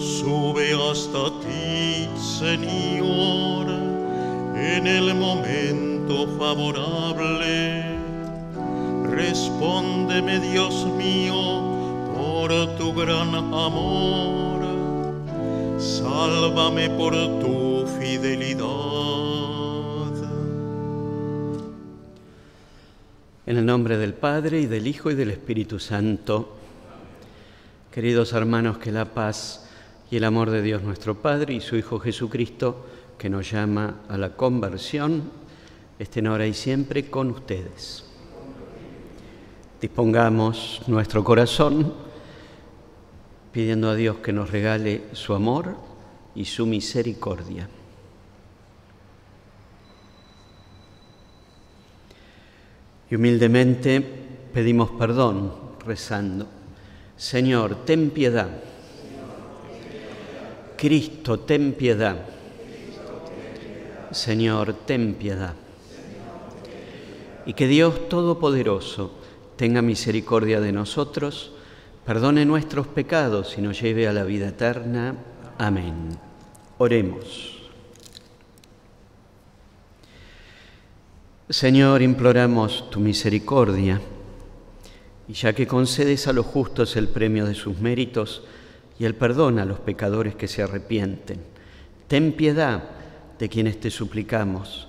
sube hasta ti, Señor, en el momento favorable. Respóndeme, Dios mío, por tu gran amor. Sálvame por tu fidelidad. En el nombre del Padre y del Hijo y del Espíritu Santo, queridos hermanos, que la paz y el amor de Dios nuestro Padre y su Hijo Jesucristo, que nos llama a la conversión, estén ahora y siempre con ustedes. Dispongamos nuestro corazón pidiendo a Dios que nos regale su amor y su misericordia. Y humildemente pedimos perdón rezando. Señor, ten piedad. Cristo, ten piedad. Señor, ten piedad. Y que Dios Todopoderoso tenga misericordia de nosotros, perdone nuestros pecados y nos lleve a la vida eterna. Amén. Oremos. Señor, imploramos tu misericordia, y ya que concedes a los justos el premio de sus méritos y el perdón a los pecadores que se arrepienten, ten piedad de quienes te suplicamos,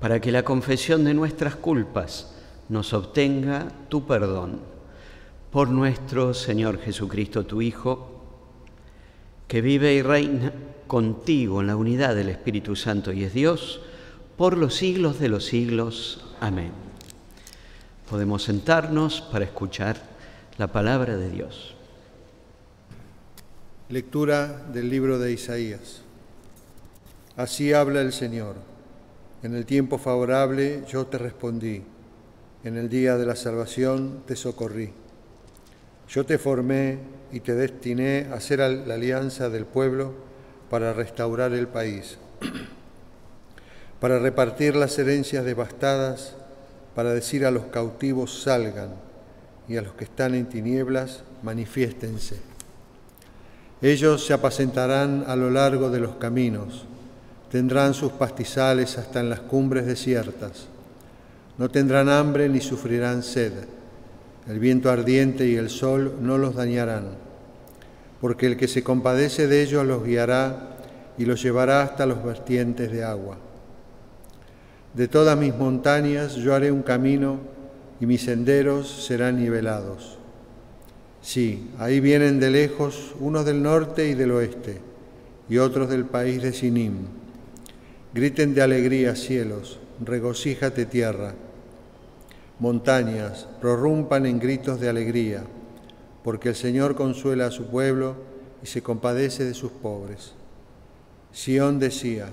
para que la confesión de nuestras culpas nos obtenga tu perdón. Por nuestro Señor Jesucristo, tu Hijo, que vive y reina contigo en la unidad del Espíritu Santo y es Dios, por los siglos de los siglos. Amén. Podemos sentarnos para escuchar la palabra de Dios. Lectura del libro de Isaías. Así habla el Señor. En el tiempo favorable yo te respondí. En el día de la salvación te socorrí. Yo te formé y te destiné a ser la alianza del pueblo para restaurar el país para repartir las herencias devastadas, para decir a los cautivos salgan y a los que están en tinieblas manifiéstense. Ellos se apacentarán a lo largo de los caminos, tendrán sus pastizales hasta en las cumbres desiertas, no tendrán hambre ni sufrirán sed, el viento ardiente y el sol no los dañarán, porque el que se compadece de ellos los guiará y los llevará hasta los vertientes de agua. De todas mis montañas yo haré un camino y mis senderos serán nivelados. Sí, ahí vienen de lejos unos del norte y del oeste y otros del país de Sinim. Griten de alegría cielos, regocíjate tierra. Montañas, prorrumpan en gritos de alegría, porque el Señor consuela a su pueblo y se compadece de sus pobres. Sión decía,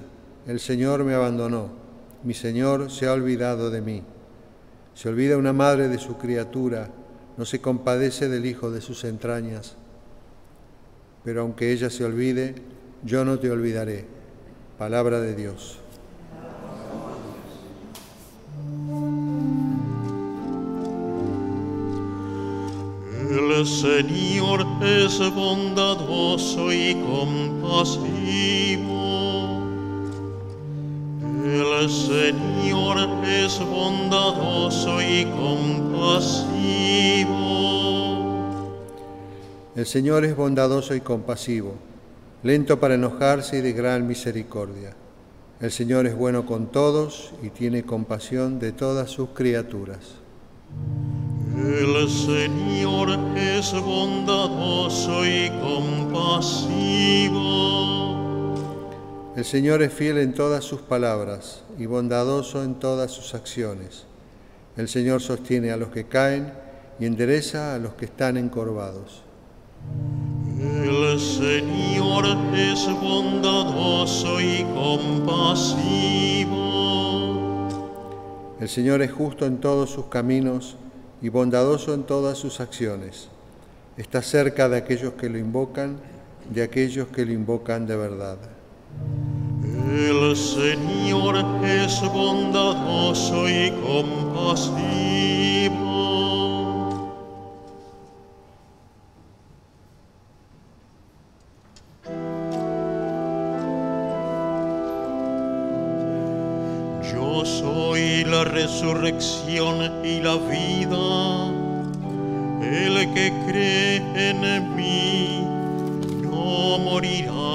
el Señor me abandonó mi Señor se ha olvidado de mí. Se olvida una madre de su criatura, no se compadece del hijo de sus entrañas. Pero aunque ella se olvide, yo no te olvidaré. Palabra de Dios. El Señor es bondadoso y compasivo el Señor es bondadoso y compasivo. El Señor es bondadoso y compasivo, lento para enojarse y de gran misericordia. El Señor es bueno con todos y tiene compasión de todas sus criaturas. El Señor es bondadoso y compasivo el Señor es fiel en todas sus palabras y bondadoso en todas sus acciones. El Señor sostiene a los que caen y endereza a los que están encorvados. El Señor es bondadoso y compasivo. El Señor es justo en todos sus caminos y bondadoso en todas sus acciones. Está cerca de aquellos que lo invocan, de aquellos que lo invocan de verdad. El Señor es bondadoso y compasivo. Yo soy la resurrección y la vida. El que cree en mí no morirá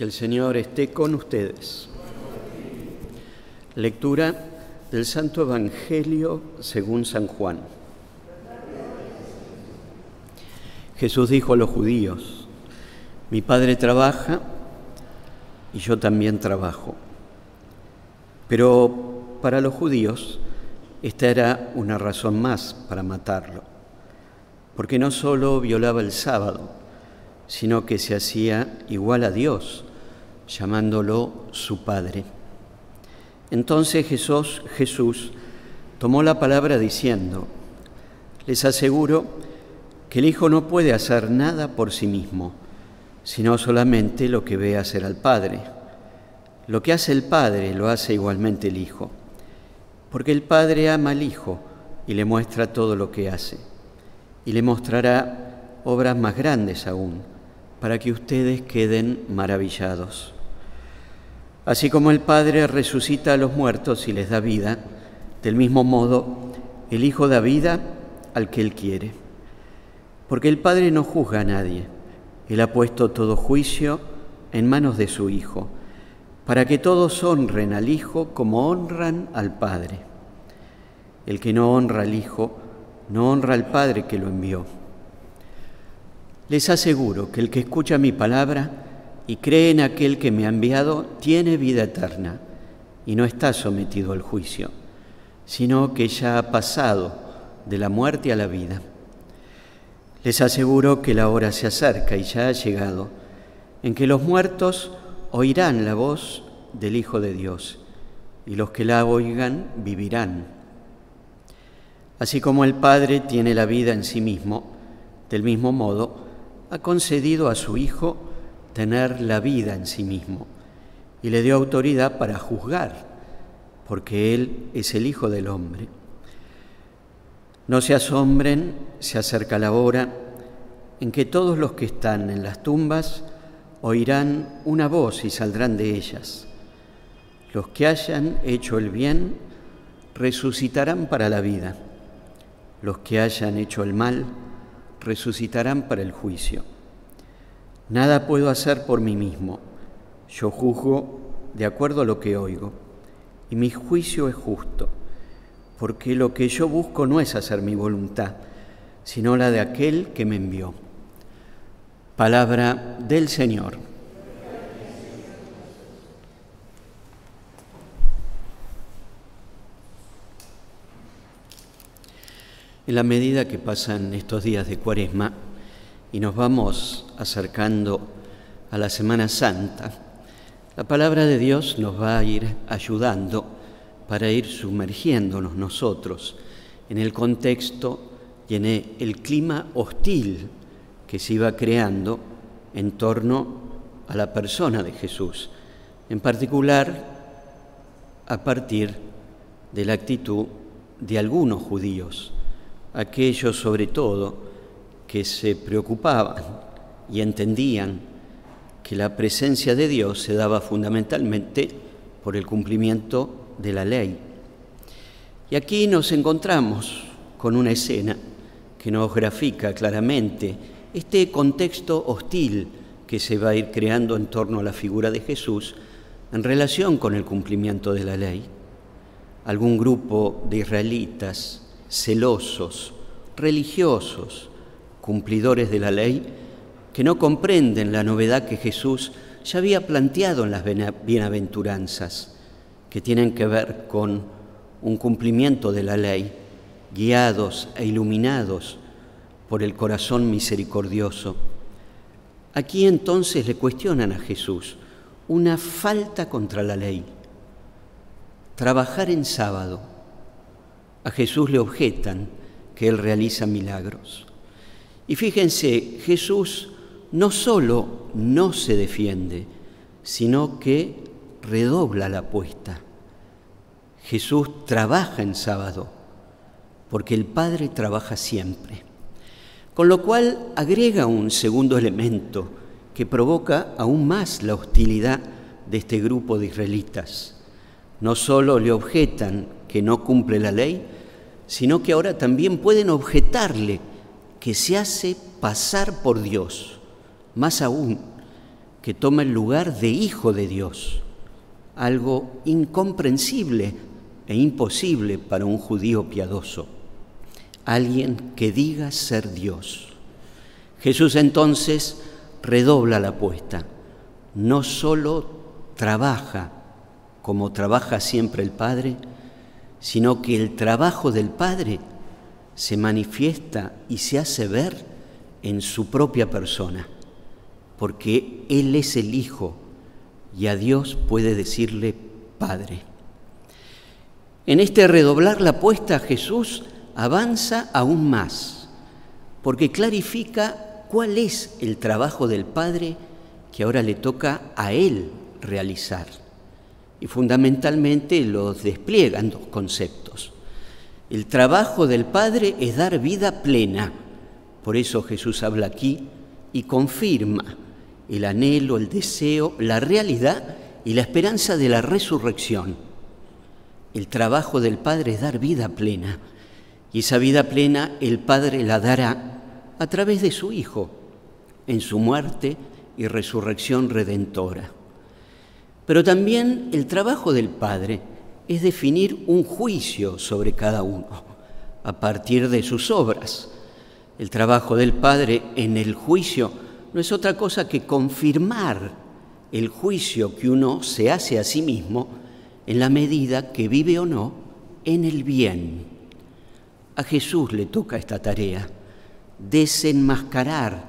Que el Señor esté con ustedes. Lectura del Santo Evangelio según San Juan. Jesús dijo a los judíos, mi Padre trabaja y yo también trabajo. Pero para los judíos esta era una razón más para matarlo, porque no solo violaba el sábado, sino que se hacía igual a Dios, llamándolo su Padre. Entonces Jesús, Jesús tomó la palabra diciendo, les aseguro que el Hijo no puede hacer nada por sí mismo, sino solamente lo que ve hacer al Padre. Lo que hace el Padre lo hace igualmente el Hijo, porque el Padre ama al Hijo y le muestra todo lo que hace, y le mostrará obras más grandes aún, para que ustedes queden maravillados. Así como el Padre resucita a los muertos y les da vida, del mismo modo el Hijo da vida al que Él quiere porque el Padre no juzga a nadie. Él ha puesto todo juicio en manos de su Hijo, para que todos honren al Hijo como honran al Padre. El que no honra al Hijo, no honra al Padre que lo envió. Les aseguro que el que escucha mi palabra y cree en aquel que me ha enviado, tiene vida eterna y no está sometido al juicio, sino que ya ha pasado de la muerte a la vida. Les aseguro que la hora se acerca y ya ha llegado, en que los muertos oirán la voz del Hijo de Dios, y los que la oigan vivirán. Así como el Padre tiene la vida en sí mismo, del mismo modo ha concedido a su Hijo tener la vida en sí mismo, y le dio autoridad para juzgar, porque Él es el Hijo del Hombre. No se asombren, se acerca la hora en que todos los que están en las tumbas oirán una voz y saldrán de ellas. Los que hayan hecho el bien resucitarán para la vida. Los que hayan hecho el mal resucitarán para el juicio. Nada puedo hacer por mí mismo. Yo juzgo de acuerdo a lo que oigo, y mi juicio es justo porque lo que yo busco no es hacer mi voluntad, sino la de aquel que me envió. Palabra del Señor. En la medida que pasan estos días de cuaresma y nos vamos acercando a la Semana Santa, la palabra de Dios nos va a ir ayudando para ir sumergiéndonos nosotros en el contexto y en el clima hostil que se iba creando en torno a la persona de Jesús, en particular a partir de la actitud de algunos judíos, aquellos sobre todo que se preocupaban y entendían que la presencia de Dios se daba fundamentalmente por el cumplimiento de la ley. Y aquí nos encontramos con una escena que nos grafica claramente este contexto hostil que se va a ir creando en torno a la figura de Jesús en relación con el cumplimiento de la ley. Algún grupo de israelitas celosos, religiosos, cumplidores de la ley, que no comprenden la novedad que Jesús ya había planteado en las bienaventuranzas que tienen que ver con un cumplimiento de la ley, guiados e iluminados por el corazón misericordioso. Aquí entonces le cuestionan a Jesús una falta contra la ley, trabajar en sábado. A Jesús le objetan que Él realiza milagros. Y fíjense, Jesús no solo no se defiende, sino que redobla la apuesta. Jesús trabaja en sábado, porque el Padre trabaja siempre. Con lo cual agrega un segundo elemento que provoca aún más la hostilidad de este grupo de israelitas. No solo le objetan que no cumple la ley, sino que ahora también pueden objetarle que se hace pasar por Dios, más aún, que toma el lugar de hijo de Dios, algo incomprensible e imposible para un judío piadoso, alguien que diga ser Dios. Jesús entonces redobla la apuesta, no solo trabaja como trabaja siempre el Padre, sino que el trabajo del Padre se manifiesta y se hace ver en su propia persona, porque Él es el Hijo y a Dios puede decirle Padre. En este redoblar la apuesta Jesús avanza aún más, porque clarifica cuál es el trabajo del Padre que ahora le toca a Él realizar y fundamentalmente los despliegan dos conceptos. El trabajo del Padre es dar vida plena, por eso Jesús habla aquí y confirma el anhelo, el deseo, la realidad y la esperanza de la resurrección. El trabajo del Padre es dar vida plena y esa vida plena el Padre la dará a través de su Hijo en su muerte y resurrección redentora. Pero también el trabajo del Padre es definir un juicio sobre cada uno a partir de sus obras. El trabajo del Padre en el juicio no es otra cosa que confirmar el juicio que uno se hace a sí mismo en la medida que vive o no en el bien. A Jesús le toca esta tarea, desenmascarar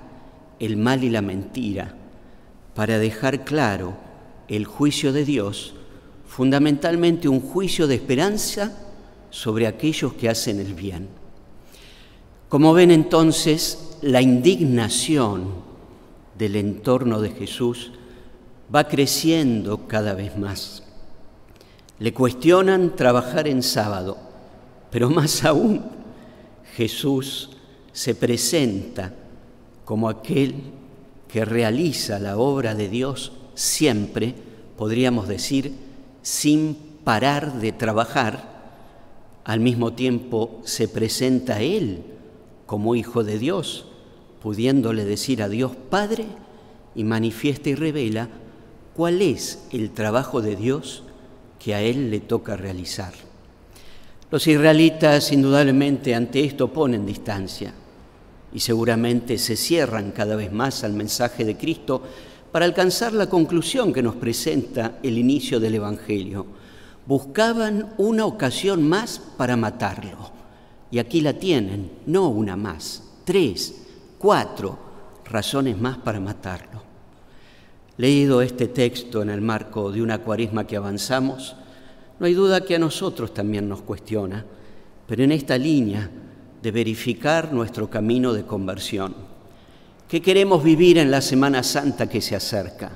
el mal y la mentira, para dejar claro el juicio de Dios, fundamentalmente un juicio de esperanza sobre aquellos que hacen el bien. Como ven entonces, la indignación del entorno de Jesús va creciendo cada vez más. Le cuestionan trabajar en sábado, pero más aún Jesús se presenta como aquel que realiza la obra de Dios siempre, podríamos decir, sin parar de trabajar, al mismo tiempo se presenta Él como Hijo de Dios, pudiéndole decir a Dios Padre y manifiesta y revela cuál es el trabajo de Dios que a Él le toca realizar. Los israelitas indudablemente ante esto ponen distancia y seguramente se cierran cada vez más al mensaje de Cristo para alcanzar la conclusión que nos presenta el inicio del Evangelio. Buscaban una ocasión más para matarlo. Y aquí la tienen, no una más, tres, cuatro razones más para matarlo. Leído este texto en el marco de una cuaresma que avanzamos, no hay duda que a nosotros también nos cuestiona, pero en esta línea de verificar nuestro camino de conversión ¿Qué queremos vivir en la Semana Santa que se acerca?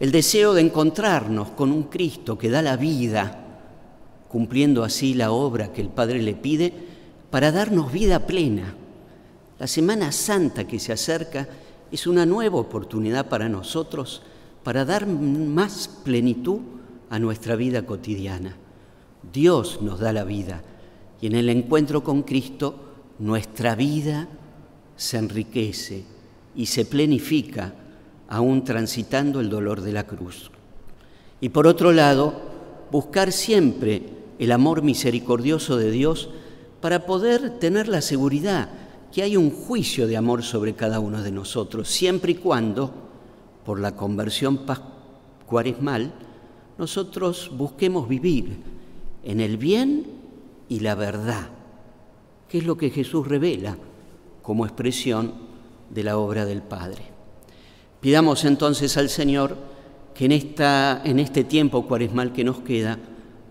El deseo de encontrarnos con un Cristo que da la vida, cumpliendo así la obra que el Padre le pide para darnos vida plena. La Semana Santa que se acerca es una nueva oportunidad para nosotros para dar más plenitud a nuestra vida cotidiana. Dios nos da la vida y en el encuentro con Cristo nuestra vida se enriquece, y se plenifica aún transitando el dolor de la cruz. Y por otro lado, buscar siempre el amor misericordioso de Dios para poder tener la seguridad que hay un juicio de amor sobre cada uno de nosotros, siempre y cuando, por la conversión cuaresmal, nosotros busquemos vivir en el bien y la verdad, que es lo que Jesús revela como expresión de la obra del Padre. Pidamos entonces al Señor que en, esta, en este tiempo cuaresmal que nos queda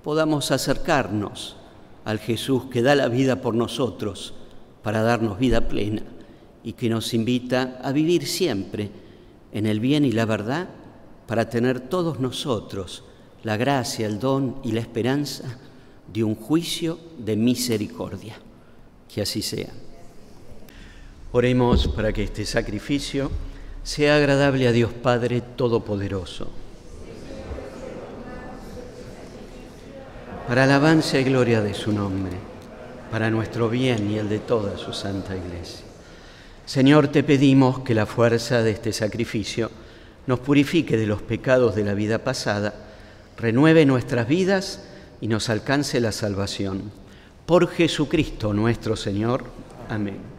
podamos acercarnos al Jesús que da la vida por nosotros para darnos vida plena y que nos invita a vivir siempre en el bien y la verdad para tener todos nosotros la gracia, el don y la esperanza de un juicio de misericordia. Que así sea. Oremos para que este sacrificio sea agradable a Dios Padre Todopoderoso. Para alabanza y gloria de su nombre, para nuestro bien y el de toda su santa iglesia. Señor, te pedimos que la fuerza de este sacrificio nos purifique de los pecados de la vida pasada, renueve nuestras vidas y nos alcance la salvación. Por Jesucristo nuestro Señor. Amén.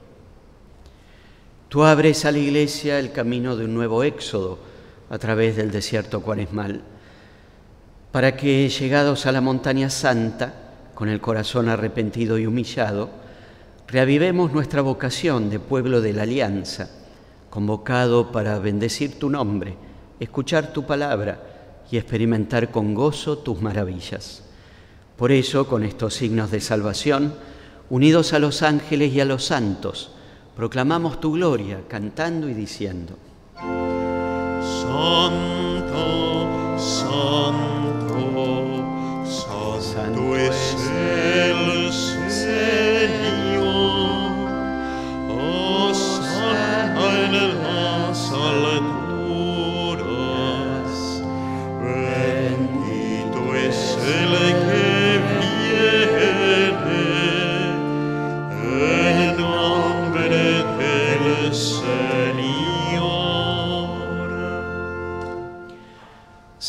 Tú abres a la Iglesia el camino de un nuevo éxodo a través del desierto cuaresmal, para que, llegados a la montaña santa, con el corazón arrepentido y humillado, reavivemos nuestra vocación de pueblo de la alianza, convocado para bendecir tu nombre, escuchar tu palabra y experimentar con gozo tus maravillas. Por eso, con estos signos de salvación, unidos a los ángeles y a los santos, proclamamos tu gloria cantando y diciendo, Santo,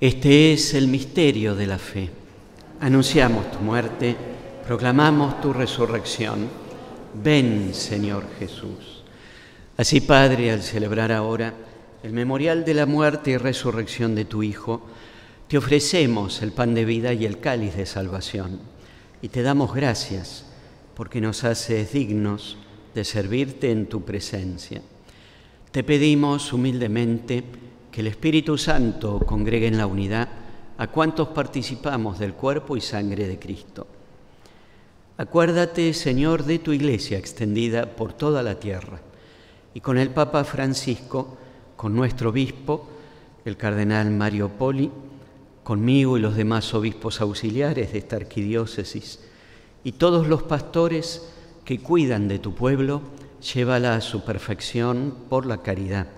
Este es el misterio de la fe. Anunciamos tu muerte, proclamamos tu resurrección. Ven, Señor Jesús. Así, Padre, al celebrar ahora el memorial de la muerte y resurrección de tu Hijo, te ofrecemos el pan de vida y el cáliz de salvación. Y te damos gracias porque nos haces dignos de servirte en tu presencia. Te pedimos humildemente que el Espíritu Santo congregue en la unidad a cuantos participamos del cuerpo y sangre de Cristo. Acuérdate, Señor, de tu iglesia extendida por toda la tierra y con el Papa Francisco, con nuestro obispo, el cardenal Mario Poli, conmigo y los demás obispos auxiliares de esta arquidiócesis y todos los pastores que cuidan de tu pueblo, llévala a su perfección por la caridad.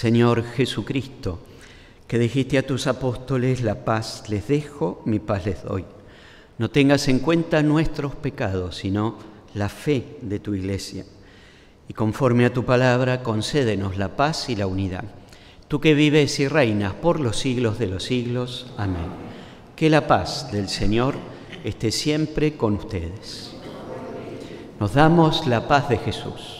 Señor Jesucristo, que dijiste a tus apóstoles, la paz les dejo, mi paz les doy. No tengas en cuenta nuestros pecados, sino la fe de tu iglesia. Y conforme a tu palabra, concédenos la paz y la unidad. Tú que vives y reinas por los siglos de los siglos. Amén. Que la paz del Señor esté siempre con ustedes. Nos damos la paz de Jesús.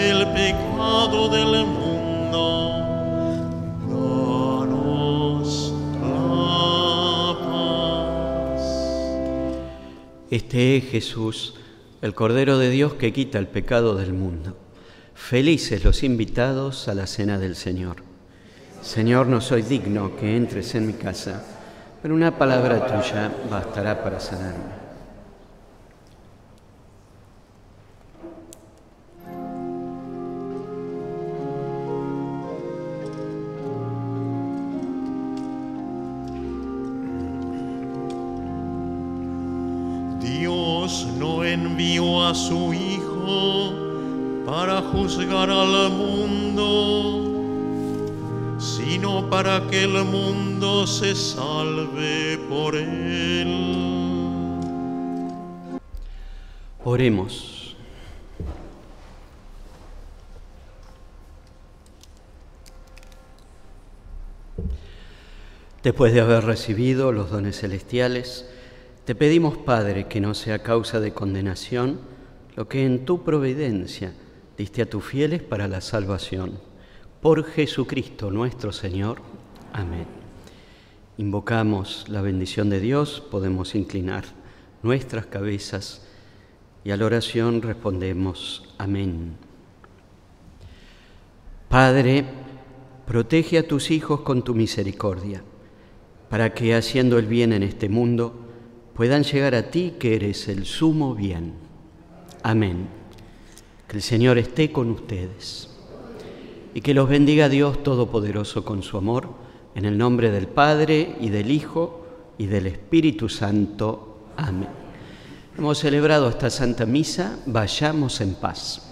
el pecado del mundo, danos la paz. Este es Jesús, el Cordero de Dios que quita el pecado del mundo. Felices los invitados a la cena del Señor. Señor, no soy digno que entres en mi casa, pero una palabra tuya bastará para sanarme. No envió a su Hijo para juzgar al mundo, sino para que el mundo se salve por él. Oremos. Después de haber recibido los dones celestiales, te pedimos, Padre, que no sea causa de condenación lo que en tu providencia diste a tus fieles para la salvación. Por Jesucristo nuestro Señor. Amén. Invocamos la bendición de Dios, podemos inclinar nuestras cabezas y a la oración respondemos, amén. Padre, protege a tus hijos con tu misericordia, para que haciendo el bien en este mundo puedan llegar a ti que eres el sumo bien. Amén. Que el Señor esté con ustedes y que los bendiga Dios Todopoderoso con su amor, en el nombre del Padre y del Hijo y del Espíritu Santo. Amén. Hemos celebrado esta Santa Misa, vayamos en paz.